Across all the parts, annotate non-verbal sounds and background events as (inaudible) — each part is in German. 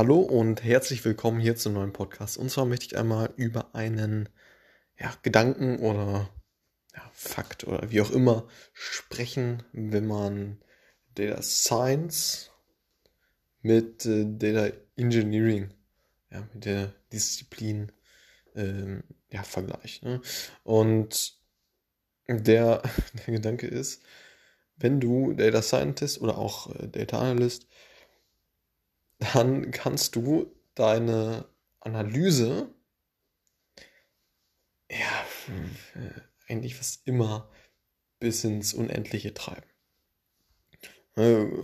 Hallo und herzlich willkommen hier zum neuen Podcast. Und zwar möchte ich einmal über einen ja, Gedanken oder ja, Fakt oder wie auch immer sprechen, wenn man Data Science mit äh, Data Engineering, ja, mit der Disziplin ähm, ja, vergleicht. Ne? Und der, (laughs) der Gedanke ist, wenn du Data Scientist oder auch äh, Data Analyst dann kannst du deine Analyse ja eigentlich fast immer bis ins Unendliche treiben. Du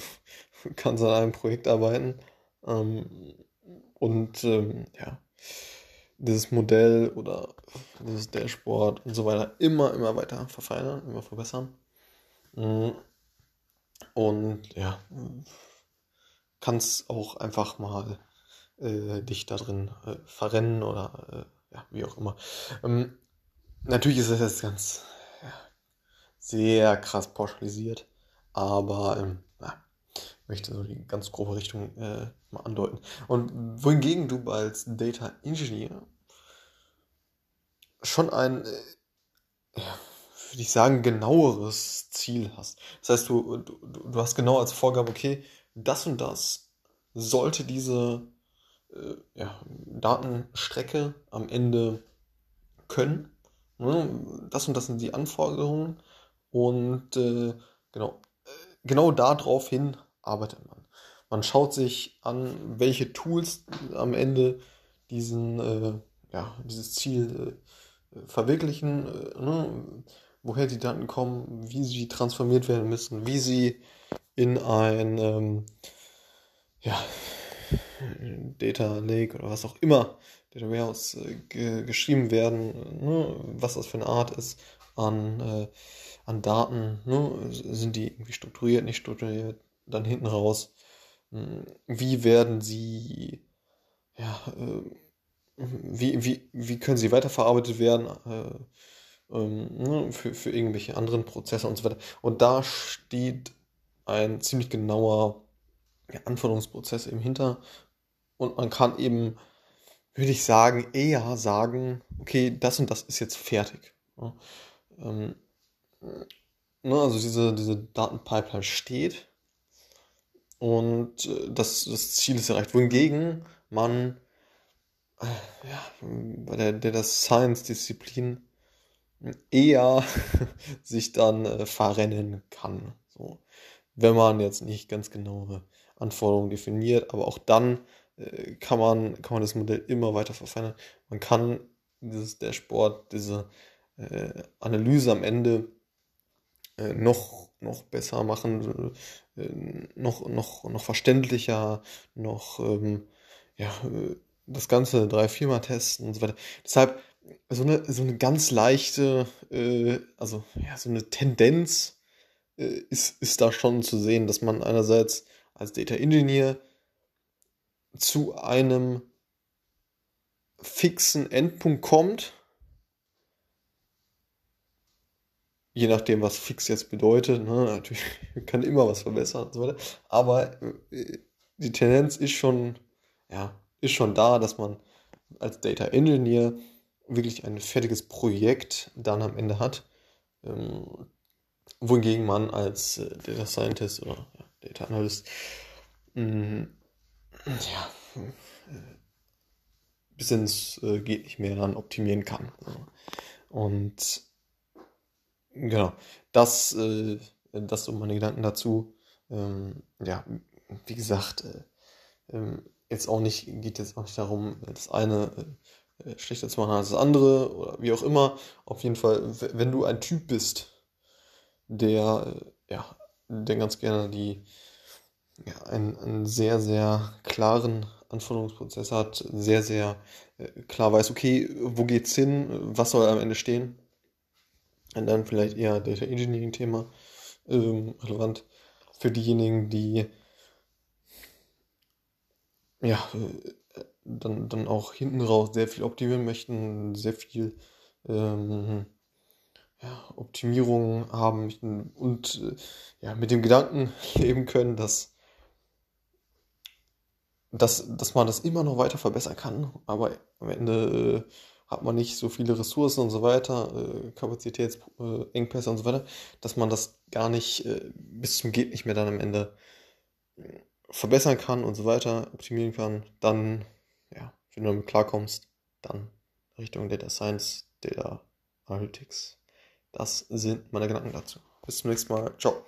kannst an einem Projekt arbeiten ähm, und ähm, ja, dieses Modell oder dieses Dashboard und so weiter immer, immer weiter verfeinern, immer verbessern. Mhm. Und ja, kannst auch einfach mal äh, dich da drin äh, verrennen oder äh, ja, wie auch immer. Ähm, natürlich ist das jetzt ganz ja, sehr krass pauschalisiert, aber ähm, ja, ich möchte so die ganz grobe Richtung äh, mal andeuten. Und wohingegen du als Data Engineer schon ein, äh, ja, würde ich sagen, genaueres Ziel hast. Das heißt, du, du, du hast genau als Vorgabe, okay, das und das sollte diese äh, ja, Datenstrecke am Ende können. Ne? Das und das sind die Anforderungen und äh, genau, genau darauf hin arbeitet man. Man schaut sich an, welche Tools am Ende diesen, äh, ja, dieses Ziel äh, verwirklichen, äh, ne? woher die Daten kommen, wie sie transformiert werden müssen, wie sie in ein ähm, ja, Data Lake oder was auch immer, Data Warehouse äh, ge geschrieben werden, ne, was das für eine Art ist an, äh, an Daten, ne, sind die irgendwie strukturiert, nicht strukturiert, dann hinten raus, hm, wie werden sie, ja, äh, wie, wie, wie können sie weiterverarbeitet werden, äh, ähm, ne, für, für irgendwelche anderen Prozesse und so weiter. Und da steht ein ziemlich genauer Anforderungsprozess eben hinter. Und man kann eben, würde ich sagen, eher sagen, okay, das und das ist jetzt fertig. Ja, ähm, ne, also diese, diese Datenpipeline steht und äh, das, das Ziel ist erreicht. Wohingegen man äh, ja, bei der, der Science-Disziplin eher (laughs) sich dann äh, verrennen kann. So. Wenn man jetzt nicht ganz genaue Anforderungen definiert, aber auch dann äh, kann, man, kann man das Modell immer weiter verfeinern. Man kann dieses Dashboard, diese äh, Analyse am Ende äh, noch, noch besser machen, äh, noch, noch, noch verständlicher, noch ähm, ja, äh, das Ganze drei, viermal testen und so weiter. Deshalb so eine, so eine ganz leichte, äh, also ja, so eine Tendenz ist, ist da schon zu sehen, dass man einerseits als Data Engineer zu einem fixen Endpunkt kommt, je nachdem, was fix jetzt bedeutet, ne, (laughs) natürlich kann immer was verbessern und so weiter, aber äh, die Tendenz ist schon, ja, ist schon da, dass man als Data Engineer wirklich ein fertiges Projekt dann am Ende hat, ähm, wohingegen man als äh, Data Scientist oder ja, Data Analyst, mh, ja, bis ins äh, geht nicht mehr dann optimieren kann. Und genau, das, äh, das sind meine Gedanken dazu. Ähm, ja, wie gesagt, äh, ähm, jetzt auch nicht, geht jetzt auch nicht darum, das eine äh, schlechter zu machen als das andere oder wie auch immer. Auf jeden Fall, wenn du ein Typ bist, der äh, ja der ganz gerne die ja, einen, einen sehr, sehr klaren Anforderungsprozess hat, sehr, sehr äh, klar weiß, okay, wo geht's hin, was soll am Ende stehen. Und dann vielleicht eher Data Engineering-Thema ähm, relevant für diejenigen, die ja, äh, dann, dann auch hinten raus sehr viel optimieren möchten, sehr viel ähm, ja, Optimierung haben und äh, ja, mit dem Gedanken (laughs) leben können, dass dass, dass man das immer noch weiter verbessern kann, aber am Ende äh, hat man nicht so viele Ressourcen und so weiter, äh, Kapazitätsengpässe und so weiter, dass man das gar nicht äh, bis zum Geht nicht mehr dann am Ende äh, verbessern kann und so weiter, optimieren kann, dann, ja, wenn du damit klarkommst, dann Richtung Data Science, Data Analytics. Das sind meine Gedanken dazu. Bis zum nächsten Mal. Ciao.